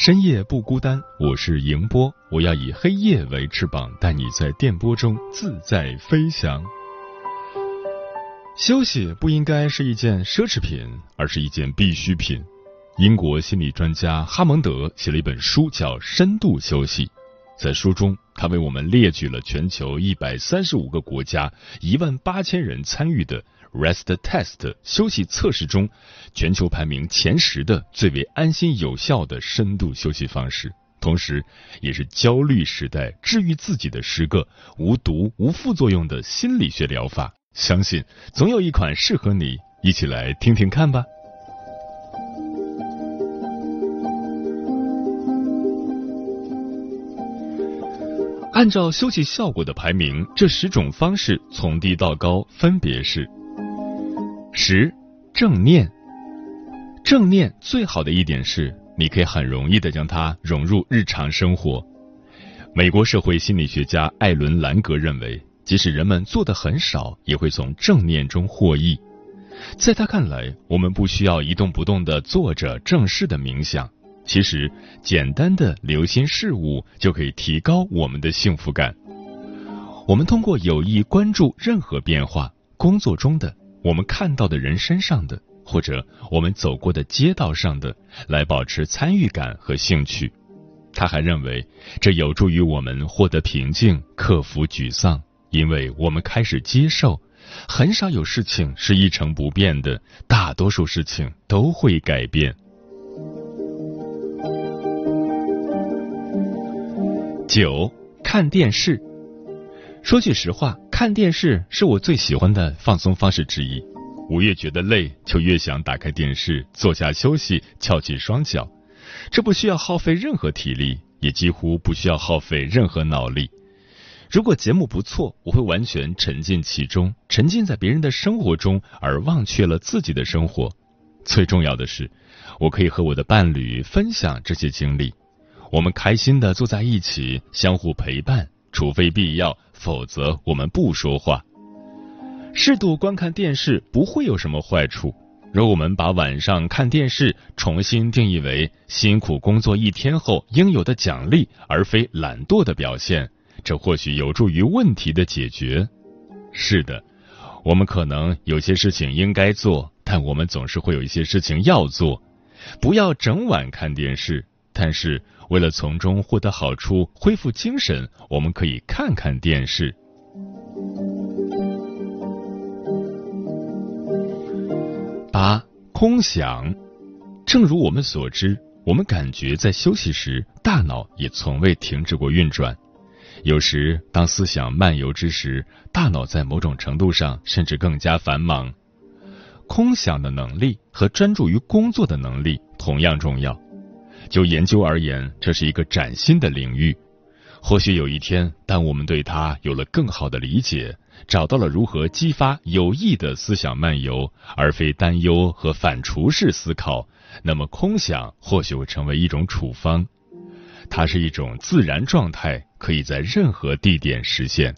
深夜不孤单，我是迎波，我要以黑夜为翅膀，带你在电波中自在飞翔。休息不应该是一件奢侈品，而是一件必需品。英国心理专家哈蒙德写了一本书，叫《深度休息》。在书中，他为我们列举了全球一百三十五个国家一万八千人参与的。Rest Test 休息测试中，全球排名前十的最为安心有效的深度休息方式，同时也是焦虑时代治愈自己的十个无毒无副作用的心理学疗法。相信总有一款适合你，一起来听听看吧。按照休息效果的排名，这十种方式从低到高分别是。十正念，正念最好的一点是，你可以很容易的将它融入日常生活。美国社会心理学家艾伦·兰格认为，即使人们做的很少，也会从正念中获益。在他看来，我们不需要一动不动的坐着正式的冥想，其实简单的留心事物就可以提高我们的幸福感。我们通过有意关注任何变化，工作中的。我们看到的人身上的，或者我们走过的街道上的，来保持参与感和兴趣。他还认为，这有助于我们获得平静，克服沮丧，因为我们开始接受，很少有事情是一成不变的，大多数事情都会改变。九，看电视。说句实话。看电视是我最喜欢的放松方式之一。我越觉得累，就越想打开电视，坐下休息，翘起双脚。这不需要耗费任何体力，也几乎不需要耗费任何脑力。如果节目不错，我会完全沉浸其中，沉浸在别人的生活中，而忘却了自己的生活。最重要的是，我可以和我的伴侣分享这些经历。我们开心的坐在一起，相互陪伴，除非必要。否则，我们不说话。适度观看电视不会有什么坏处。若我们把晚上看电视重新定义为辛苦工作一天后应有的奖励，而非懒惰的表现，这或许有助于问题的解决。是的，我们可能有些事情应该做，但我们总是会有一些事情要做。不要整晚看电视，但是。为了从中获得好处、恢复精神，我们可以看看电视。八空想，正如我们所知，我们感觉在休息时，大脑也从未停止过运转。有时，当思想漫游之时，大脑在某种程度上甚至更加繁忙。空想的能力和专注于工作的能力同样重要。就研究而言，这是一个崭新的领域。或许有一天，当我们对它有了更好的理解，找到了如何激发有益的思想漫游，而非担忧和反刍式思考，那么空想或许会成为一种处方。它是一种自然状态，可以在任何地点实现。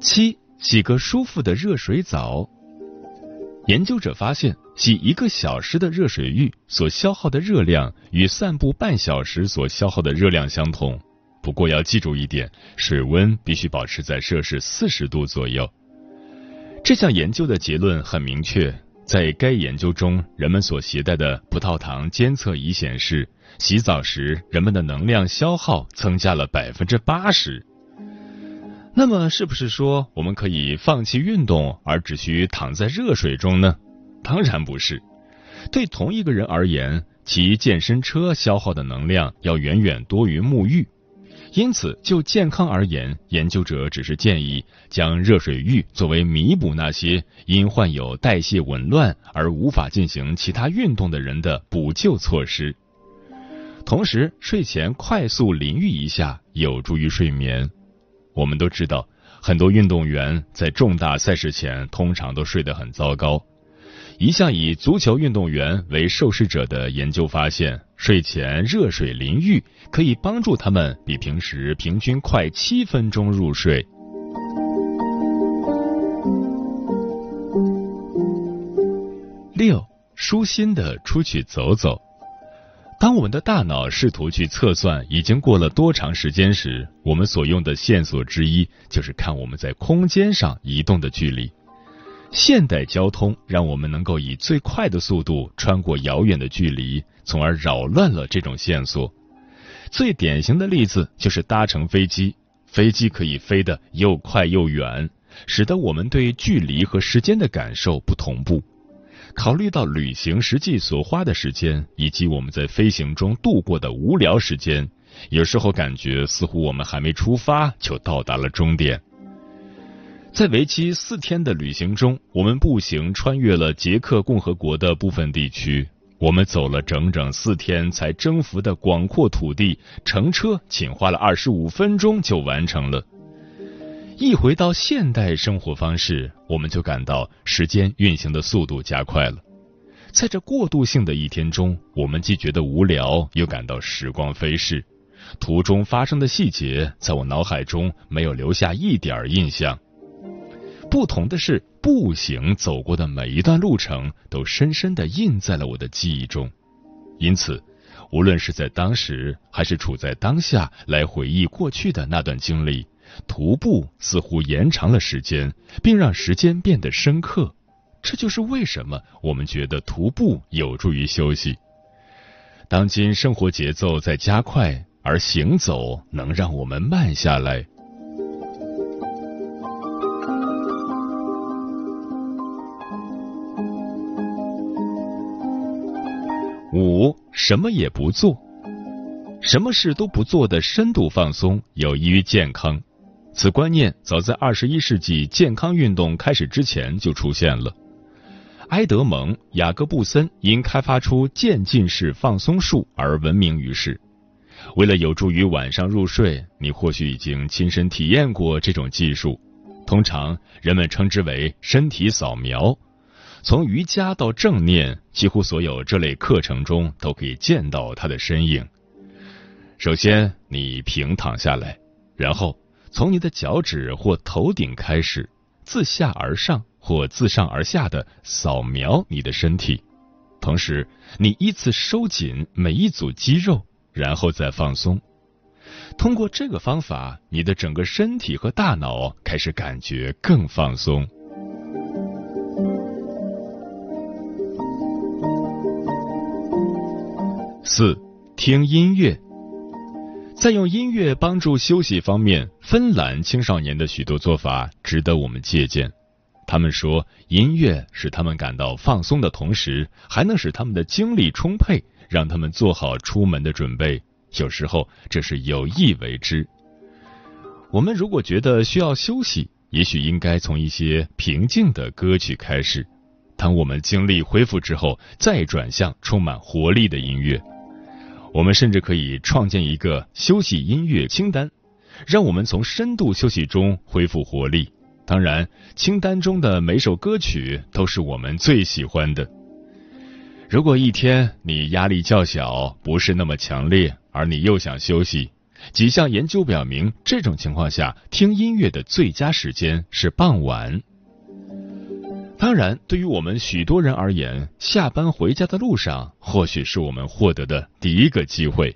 七，洗个舒服的热水澡。研究者发现，洗一个小时的热水浴所消耗的热量与散步半小时所消耗的热量相同。不过要记住一点，水温必须保持在摄氏四十度左右。这项研究的结论很明确：在该研究中，人们所携带的葡萄糖监测仪显示，洗澡时人们的能量消耗增加了百分之八十。那么，是不是说我们可以放弃运动，而只需躺在热水中呢？当然不是。对同一个人而言，骑健身车消耗的能量要远远多于沐浴。因此，就健康而言，研究者只是建议将热水浴作为弥补那些因患有代谢紊乱而无法进行其他运动的人的补救措施。同时，睡前快速淋浴一下有助于睡眠。我们都知道，很多运动员在重大赛事前通常都睡得很糟糕。一项以足球运动员为受试者的研究发现，睡前热水淋浴可以帮助他们比平时平均快七分钟入睡。六，舒心的出去走走。当我们的大脑试图去测算已经过了多长时间时，我们所用的线索之一就是看我们在空间上移动的距离。现代交通让我们能够以最快的速度穿过遥远的距离，从而扰乱了这种线索。最典型的例子就是搭乘飞机，飞机可以飞得又快又远，使得我们对距离和时间的感受不同步。考虑到旅行实际所花的时间，以及我们在飞行中度过的无聊时间，有时候感觉似乎我们还没出发就到达了终点。在为期四天的旅行中，我们步行穿越了捷克共和国的部分地区。我们走了整整四天才征服的广阔土地，乘车仅花了二十五分钟就完成了。一回到现代生活方式，我们就感到时间运行的速度加快了。在这过渡性的一天中，我们既觉得无聊，又感到时光飞逝。途中发生的细节，在我脑海中没有留下一点印象。不同的是，步行走过的每一段路程都深深的印在了我的记忆中。因此，无论是在当时还是处在当下来回忆过去的那段经历，徒步似乎延长了时间，并让时间变得深刻。这就是为什么我们觉得徒步有助于休息。当今生活节奏在加快，而行走能让我们慢下来。五什么也不做，什么事都不做的深度放松有益于健康。此观念早在二十一世纪健康运动开始之前就出现了。埃德蒙·雅各布森因开发出渐进式放松术而闻名于世。为了有助于晚上入睡，你或许已经亲身体验过这种技术。通常人们称之为身体扫描。从瑜伽到正念，几乎所有这类课程中都可以见到他的身影。首先，你平躺下来，然后从你的脚趾或头顶开始，自下而上或自上而下的扫描你的身体，同时你依次收紧每一组肌肉，然后再放松。通过这个方法，你的整个身体和大脑开始感觉更放松。四，听音乐。在用音乐帮助休息方面，芬兰青少年的许多做法值得我们借鉴。他们说，音乐使他们感到放松的同时，还能使他们的精力充沛，让他们做好出门的准备。有时候，这是有意为之。我们如果觉得需要休息，也许应该从一些平静的歌曲开始。当我们精力恢复之后，再转向充满活力的音乐。我们甚至可以创建一个休息音乐清单，让我们从深度休息中恢复活力。当然，清单中的每首歌曲都是我们最喜欢的。如果一天你压力较小，不是那么强烈，而你又想休息，几项研究表明，这种情况下听音乐的最佳时间是傍晚。当然，对于我们许多人而言，下班回家的路上或许是我们获得的第一个机会。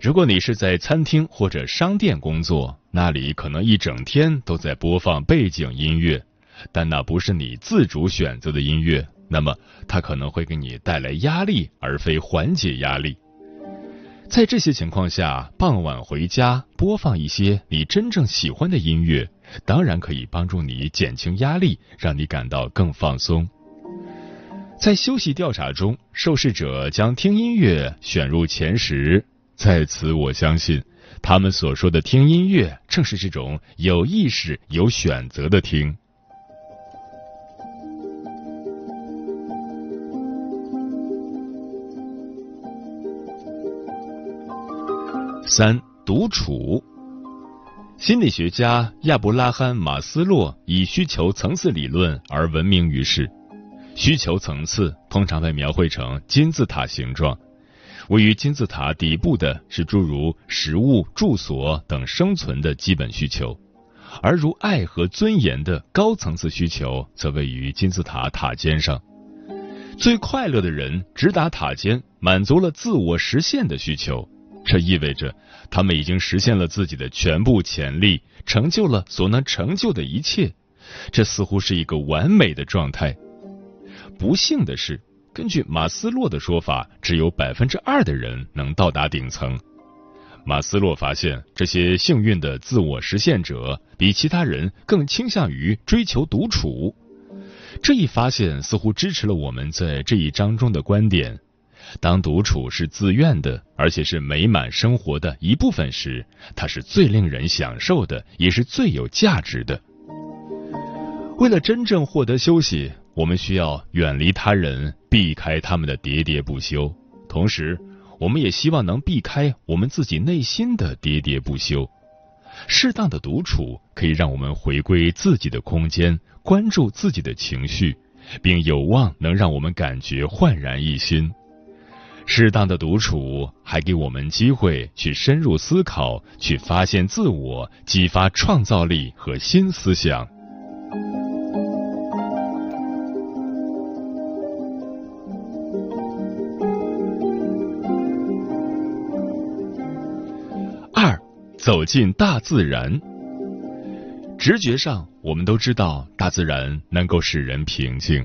如果你是在餐厅或者商店工作，那里可能一整天都在播放背景音乐，但那不是你自主选择的音乐，那么它可能会给你带来压力，而非缓解压力。在这些情况下，傍晚回家播放一些你真正喜欢的音乐，当然可以帮助你减轻压力，让你感到更放松。在休息调查中，受试者将听音乐选入前十，在此我相信，他们所说的听音乐，正是这种有意识、有选择的听。三、独处。心理学家亚伯拉罕·马斯洛以需求层次理论而闻名于世。需求层次通常被描绘成金字塔形状，位于金字塔底部的是诸如食物、住所等生存的基本需求，而如爱和尊严的高层次需求则位于金字塔塔尖上。最快乐的人直达塔尖，满足了自我实现的需求，这意味着他们已经实现了自己的全部潜力，成就了所能成就的一切。这似乎是一个完美的状态。不幸的是，根据马斯洛的说法，只有百分之二的人能到达顶层。马斯洛发现，这些幸运的自我实现者比其他人更倾向于追求独处。这一发现似乎支持了我们在这一章中的观点：当独处是自愿的，而且是美满生活的一部分时，它是最令人享受的，也是最有价值的。为了真正获得休息。我们需要远离他人，避开他们的喋喋不休。同时，我们也希望能避开我们自己内心的喋喋不休。适当的独处可以让我们回归自己的空间，关注自己的情绪，并有望能让我们感觉焕然一新。适当的独处还给我们机会去深入思考，去发现自我，激发创造力和新思想。二走进大自然，直觉上我们都知道大自然能够使人平静。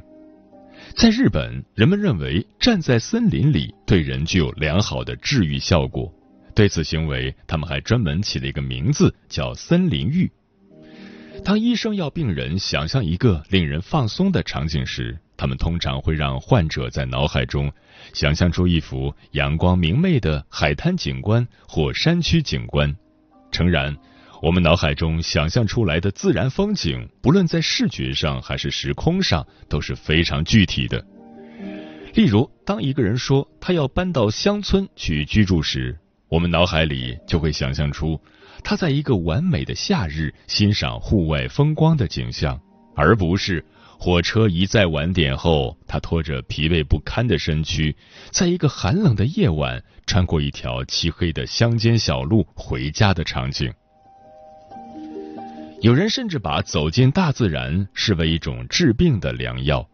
在日本，人们认为站在森林里对人具有良好的治愈效果。对此行为，他们还专门起了一个名字，叫“森林浴”。当医生要病人想象一个令人放松的场景时，他们通常会让患者在脑海中想象出一幅阳光明媚的海滩景观或山区景观。诚然，我们脑海中想象出来的自然风景，不论在视觉上还是时空上，都是非常具体的。例如，当一个人说他要搬到乡村去居住时，我们脑海里就会想象出他在一个完美的夏日欣赏户外风光的景象，而不是火车一再晚点后，他拖着疲惫不堪的身躯，在一个寒冷的夜晚。穿过一条漆黑的乡间小路回家的场景，有人甚至把走进大自然视为一种治病的良药。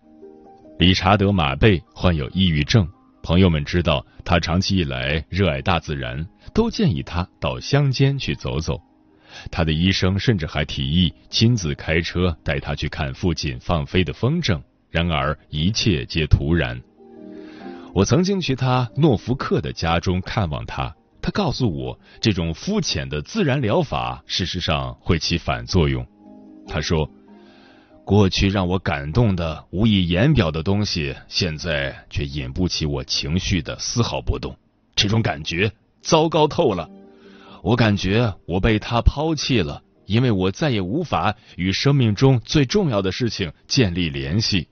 理查德·马贝患有抑郁症，朋友们知道他长期以来热爱大自然，都建议他到乡间去走走。他的医生甚至还提议亲自开车带他去看附近放飞的风筝。然而，一切皆徒然。我曾经去他诺福克的家中看望他，他告诉我，这种肤浅的自然疗法事实上会起反作用。他说，过去让我感动的无以言表的东西，现在却引不起我情绪的丝毫波动。这种感觉糟糕透了。我感觉我被他抛弃了，因为我再也无法与生命中最重要的事情建立联系。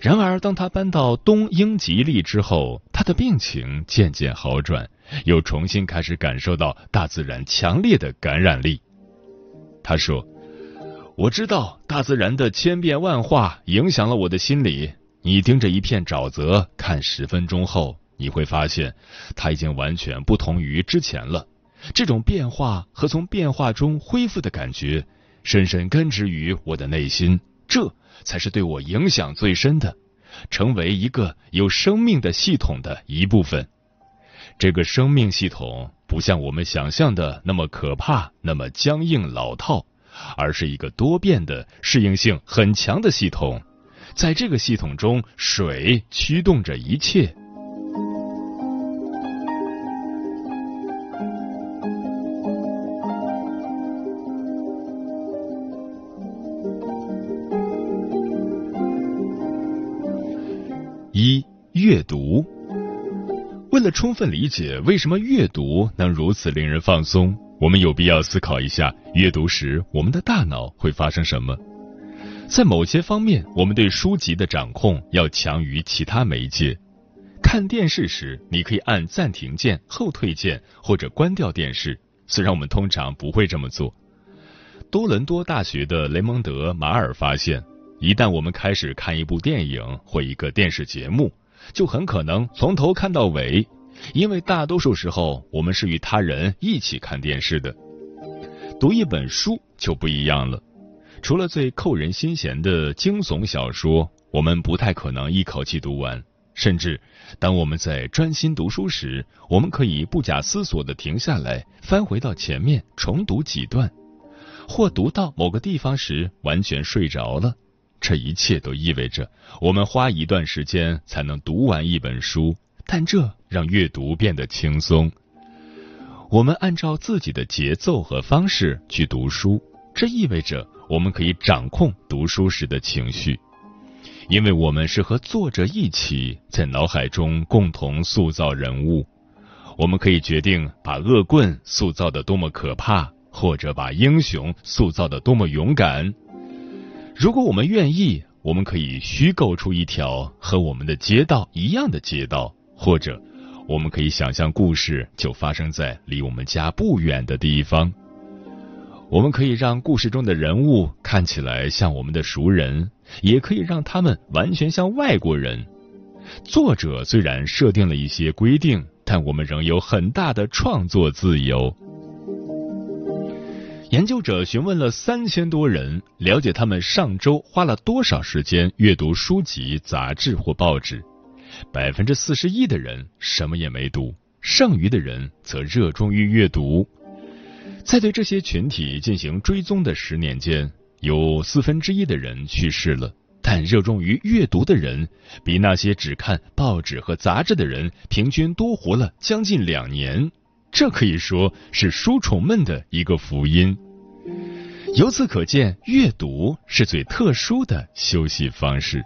然而，当他搬到东英吉利之后，他的病情渐渐好转，又重新开始感受到大自然强烈的感染力。他说：“我知道大自然的千变万化影响了我的心理。你盯着一片沼泽看十分钟后，你会发现它已经完全不同于之前了。这种变化和从变化中恢复的感觉，深深根植于我的内心。这。”才是对我影响最深的，成为一个有生命的系统的一部分。这个生命系统不像我们想象的那么可怕，那么僵硬老套，而是一个多变的、适应性很强的系统。在这个系统中，水驱动着一切。阅读。为了充分理解为什么阅读能如此令人放松，我们有必要思考一下，阅读时我们的大脑会发生什么。在某些方面，我们对书籍的掌控要强于其他媒介。看电视时，你可以按暂停键、后退键或者关掉电视，虽然我们通常不会这么做。多伦多大学的雷蒙德·马尔发现，一旦我们开始看一部电影或一个电视节目，就很可能从头看到尾，因为大多数时候我们是与他人一起看电视的。读一本书就不一样了。除了最扣人心弦的惊悚小说，我们不太可能一口气读完。甚至，当我们在专心读书时，我们可以不假思索的停下来，翻回到前面重读几段，或读到某个地方时完全睡着了。这一切都意味着我们花一段时间才能读完一本书，但这让阅读变得轻松。我们按照自己的节奏和方式去读书，这意味着。我们可以掌控读书时的情绪，因为我们是和作者一起在脑海中共同塑造人物。我们可以决定把恶棍塑造的多么可怕，或者把英雄塑造的多么勇敢。如果我们愿意，我们可以虚构出一条和我们的街道一样的街道，或者我们可以想象故事就发生在离我们家不远的地方。我们可以让故事中的人物看起来像我们的熟人，也可以让他们完全像外国人。作者虽然设定了一些规定，但我们仍有很大的创作自由。研究者询问了三千多人，了解他们上周花了多少时间阅读书籍、杂志或报纸。百分之四十一的人什么也没读，剩余的人则热衷于阅读。在对这些群体进行追踪的十年间，有四分之一的人去世了，但热衷于阅读的人比那些只看报纸和杂志的人平均多活了将近两年。这可以说是书虫们的一个福音。由此可见阅读是最特殊的休息方式。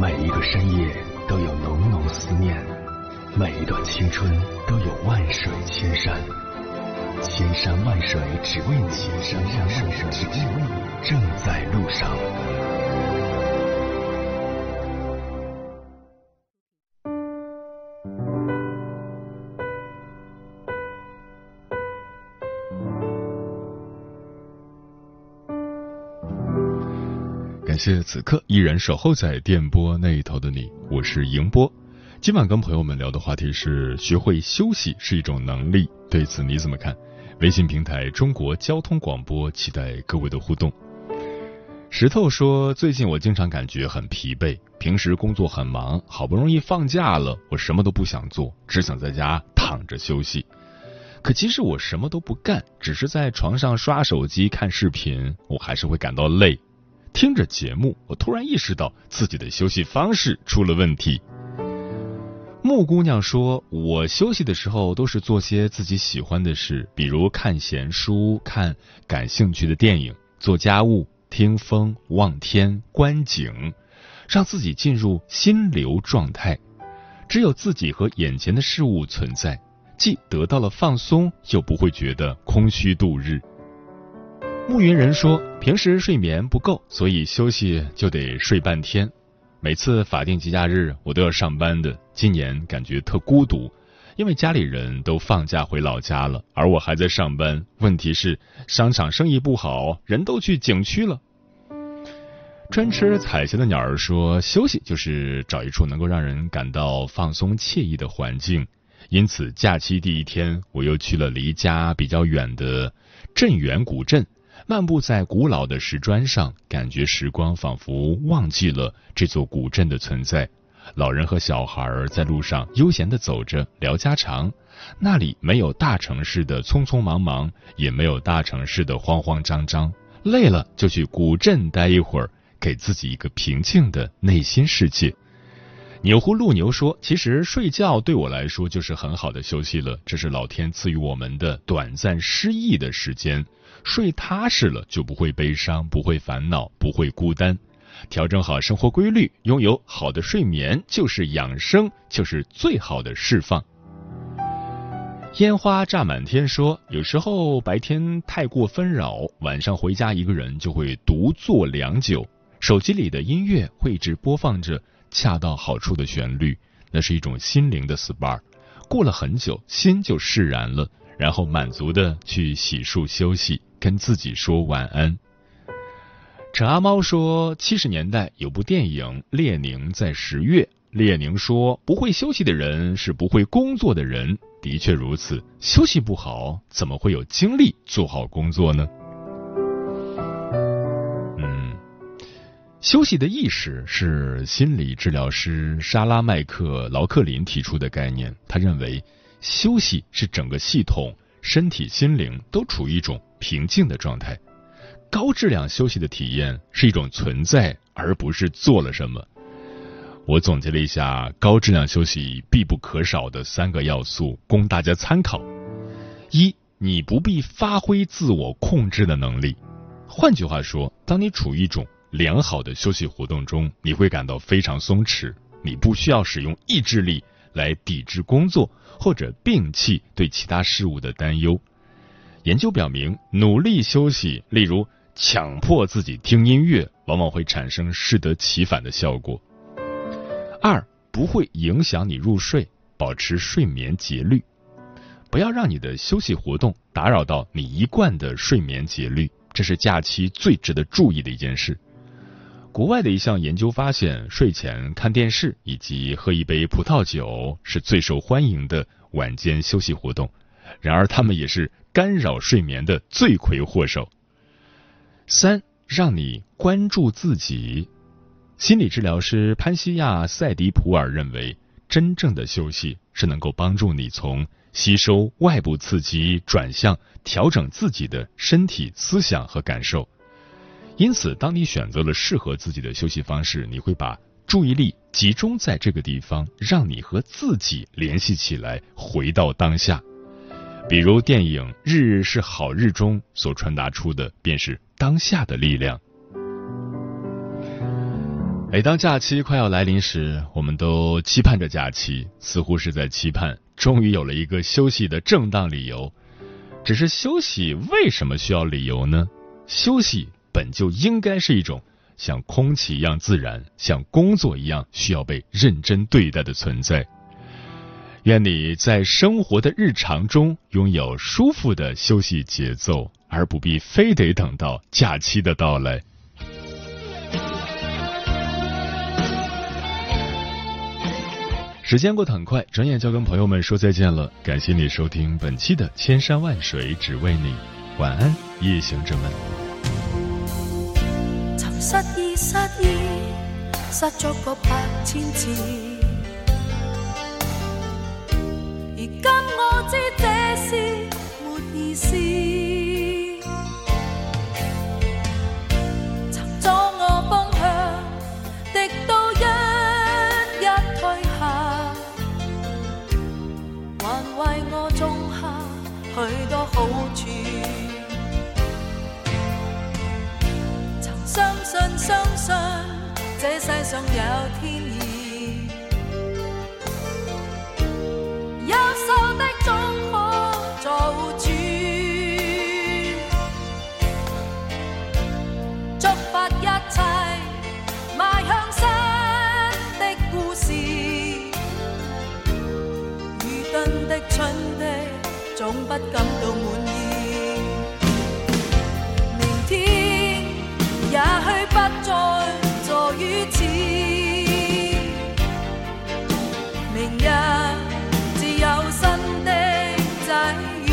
每一个深夜都有浓浓思念每一段青春都有万水千山。千山万水只为你，山山万水只为你，正在路上。感谢此刻依然守候在电波那一头的你，我是迎波。今晚跟朋友们聊的话题是：学会休息是一种能力，对此你怎么看？微信平台中国交通广播，期待各位的互动。石头说：“最近我经常感觉很疲惫，平时工作很忙，好不容易放假了，我什么都不想做，只想在家躺着休息。可即使我什么都不干，只是在床上刷手机看视频，我还是会感到累。听着节目，我突然意识到自己的休息方式出了问题。”木姑娘说：“我休息的时候都是做些自己喜欢的事，比如看闲书、看感兴趣的电影、做家务、听风、望天、观景，让自己进入心流状态。只有自己和眼前的事物存在，既得到了放松，又不会觉得空虚度日。”暮云人说：“平时睡眠不够，所以休息就得睡半天。”每次法定节假日我都要上班的，今年感觉特孤独，因为家里人都放假回老家了，而我还在上班。问题是商场生意不好，人都去景区了。专吃彩霞的鸟儿说，休息就是找一处能够让人感到放松惬意的环境，因此假期第一天我又去了离家比较远的镇远古镇，漫步在古老的石砖上，感觉时光仿佛忘记了这座古镇的存在。老人和小孩在路上悠闲地走着，聊家常。那里没有大城市的匆匆忙忙，也没有大城市的慌慌张张。累了就去古镇待一会儿，给自己一个平静的内心世界。牛呼路牛说：“其实睡觉对我来说就是很好的休息了，这是老天赐予我们的短暂失意的时间。睡踏实了，就不会悲伤，不会烦恼，不会孤单。调整好生活规律，拥有好的睡眠就是养生，就是最好的释放。”烟花炸满天说：“有时候白天太过纷扰，晚上回家一个人就会独坐良久，手机里的音乐会一直播放着。”恰到好处的旋律，那是一种心灵的 SPA。过了很久，心就释然了，然后满足的去洗漱休息，跟自己说晚安。陈阿猫说，七十年代有部电影《列宁在十月》，列宁说，不会休息的人是不会工作的人。的确如此，休息不好，怎么会有精力做好工作呢？嗯休息的意识是心理治疗师莎拉麦克劳克林提出的概念。他认为，休息是整个系统身体心灵都处于一种平静的状态。高质量休息的体验是一种存在，而不是做了什么。我总结了一下高质量休息必不可少的三个要素，供大家参考：一，你不必发挥自我控制的能力。换句话说，当你处于一种良好的休息活动中，你会感到非常松弛。你不需要使用意志力来抵制工作或者摒弃对其他事物的担忧。研究表明，努力休息，例如强迫自己听音乐，往往会产生适得其反的效果。二，不会影响你入睡，保持睡眠节律，不要让你的休息活动打扰到你一贯的睡眠节律，这是假期最值得注意的一件事。国外的一项研究发现，睡前看电视以及喝一杯葡萄酒是最受欢迎的晚间休息活动。然而，他们也是干扰睡眠的罪魁祸首。三，让你关注自己。心理治疗师潘西亚·塞迪普尔认为，真正的休息是能够帮助你从吸收外部刺激转向调整自己的身体、思想和感受。因此，当你选择了适合自己的休息方式，你会把注意力集中在这个地方，让你和自己联系起来，回到当下。比如电影《日日是好日》中所传达出的，便是当下的力量。每当假期快要来临时，我们都期盼着假期，似乎是在期盼终于有了一个休息的正当理由。只是休息为什么需要理由呢？休息。本就应该是一种像空气一样自然、像工作一样需要被认真对待的存在。愿你在生活的日常中拥有舒服的休息节奏，而不必非得等到假期的到来。时间过得很快，转眼就要跟朋友们说再见了。感谢你收听本期的《千山万水只为你》，晚安，夜行者们。今我知这是没意思。曾阻我方向，敌到一一退下，还为我种下许多好处。曾相信相信这世上有天意，总不感到满意。明天也许不再坐于此，明日自有新的际遇。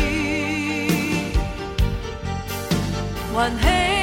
还希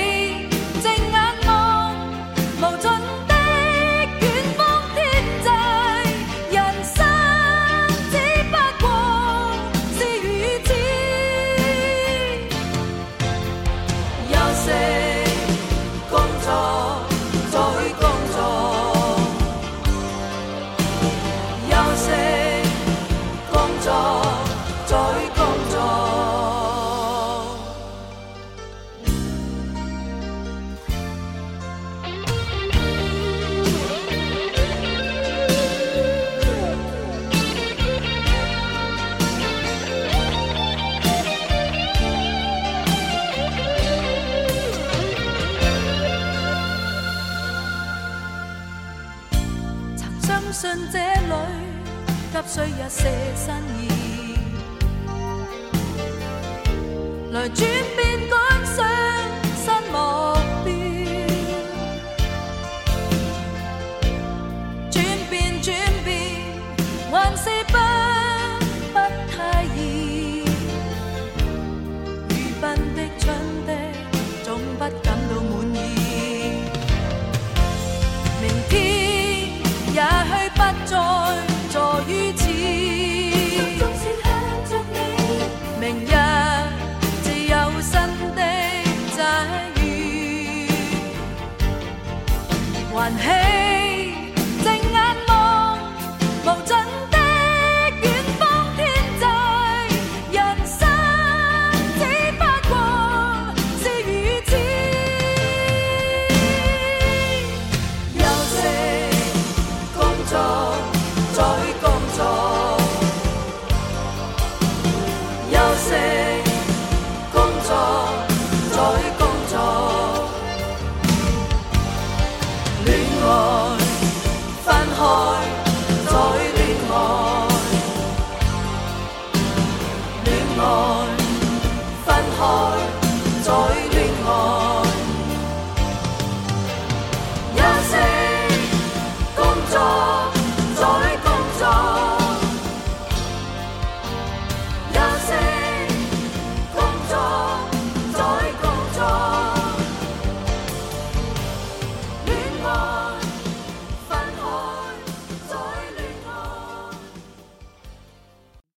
那句。